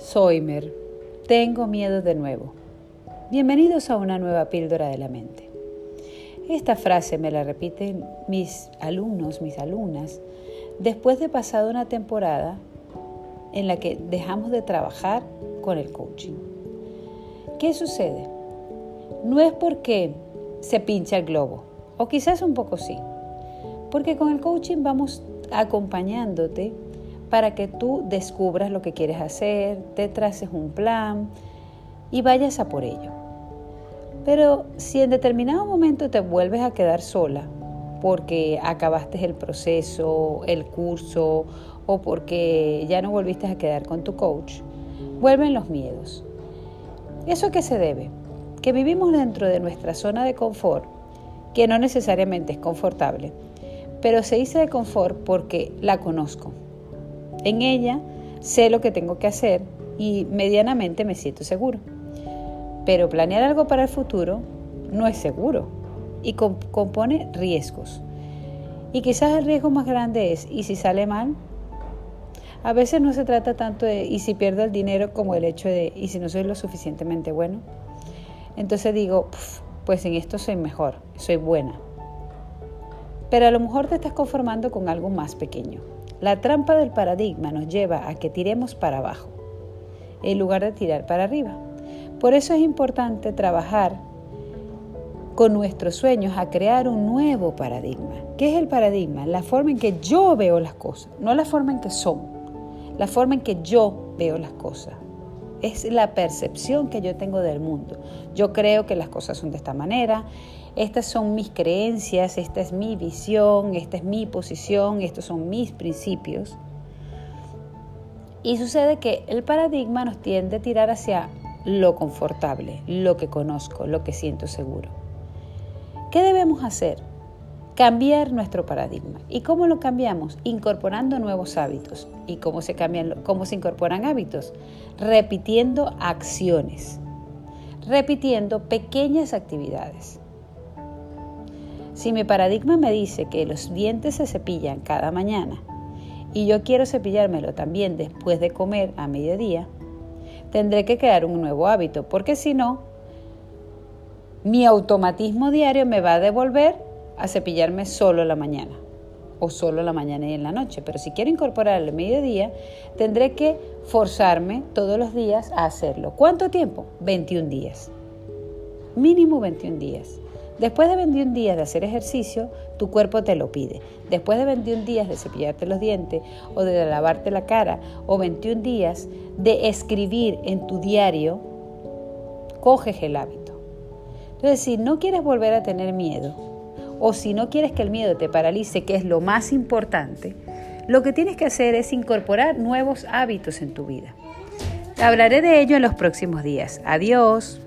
Soymer, tengo miedo de nuevo. Bienvenidos a una nueva píldora de la mente. Esta frase me la repiten mis alumnos, mis alumnas, después de pasada una temporada en la que dejamos de trabajar con el coaching. ¿Qué sucede? No es porque se pincha el globo, o quizás un poco sí, porque con el coaching vamos acompañándote para que tú descubras lo que quieres hacer, te traces un plan y vayas a por ello. Pero si en determinado momento te vuelves a quedar sola porque acabaste el proceso, el curso o porque ya no volviste a quedar con tu coach, vuelven los miedos. ¿Eso a qué se debe? Que vivimos dentro de nuestra zona de confort, que no necesariamente es confortable, pero se dice de confort porque la conozco. En ella sé lo que tengo que hacer y medianamente me siento seguro. Pero planear algo para el futuro no es seguro y compone riesgos. Y quizás el riesgo más grande es, ¿y si sale mal? A veces no se trata tanto de, ¿y si pierdo el dinero? como el hecho de, ¿y si no soy lo suficientemente bueno? Entonces digo, pues en esto soy mejor, soy buena. Pero a lo mejor te estás conformando con algo más pequeño. La trampa del paradigma nos lleva a que tiremos para abajo, en lugar de tirar para arriba. Por eso es importante trabajar con nuestros sueños a crear un nuevo paradigma. ¿Qué es el paradigma? La forma en que yo veo las cosas, no la forma en que son, la forma en que yo veo las cosas. Es la percepción que yo tengo del mundo. Yo creo que las cosas son de esta manera estas son mis creencias, esta es mi visión, esta es mi posición, estos son mis principios. Y sucede que el paradigma nos tiende a tirar hacia lo confortable, lo que conozco, lo que siento seguro. ¿Qué debemos hacer? Cambiar nuestro paradigma. ¿Y cómo lo cambiamos? Incorporando nuevos hábitos. ¿Y cómo se, cambian, cómo se incorporan hábitos? Repitiendo acciones, repitiendo pequeñas actividades. Si mi paradigma me dice que los dientes se cepillan cada mañana y yo quiero cepillármelo también después de comer a mediodía, tendré que crear un nuevo hábito, porque si no, mi automatismo diario me va a devolver a cepillarme solo la mañana o solo la mañana y en la noche. Pero si quiero incorporar el mediodía, tendré que forzarme todos los días a hacerlo. ¿Cuánto tiempo? 21 días. Mínimo 21 días. Después de 21 días de hacer ejercicio, tu cuerpo te lo pide. Después de 21 días de cepillarte los dientes o de lavarte la cara o 21 días de escribir en tu diario, coges el hábito. Entonces, si no quieres volver a tener miedo o si no quieres que el miedo te paralice, que es lo más importante, lo que tienes que hacer es incorporar nuevos hábitos en tu vida. Hablaré de ello en los próximos días. Adiós.